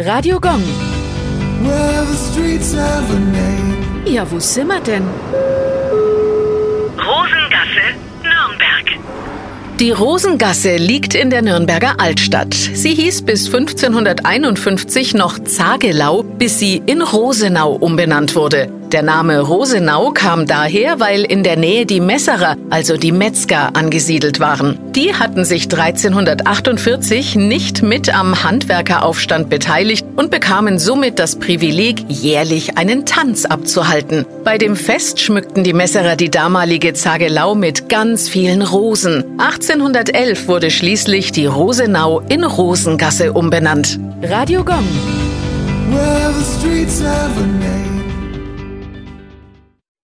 Radio Gong. Well, the streets have a name. Ja, wo sind wir denn? Rosengasse, Nürnberg. Die Rosengasse liegt in der Nürnberger Altstadt. Sie hieß bis 1551 noch Zagelau, bis sie in Rosenau umbenannt wurde. Der Name Rosenau kam daher, weil in der Nähe die Messerer, also die Metzger, angesiedelt waren. Die hatten sich 1348 nicht mit am Handwerkeraufstand beteiligt und bekamen somit das Privileg, jährlich einen Tanz abzuhalten. Bei dem Fest schmückten die Messerer die damalige Zagelau mit ganz vielen Rosen. 1811 wurde schließlich die Rosenau in Rosengasse umbenannt. Radio Gong. Well,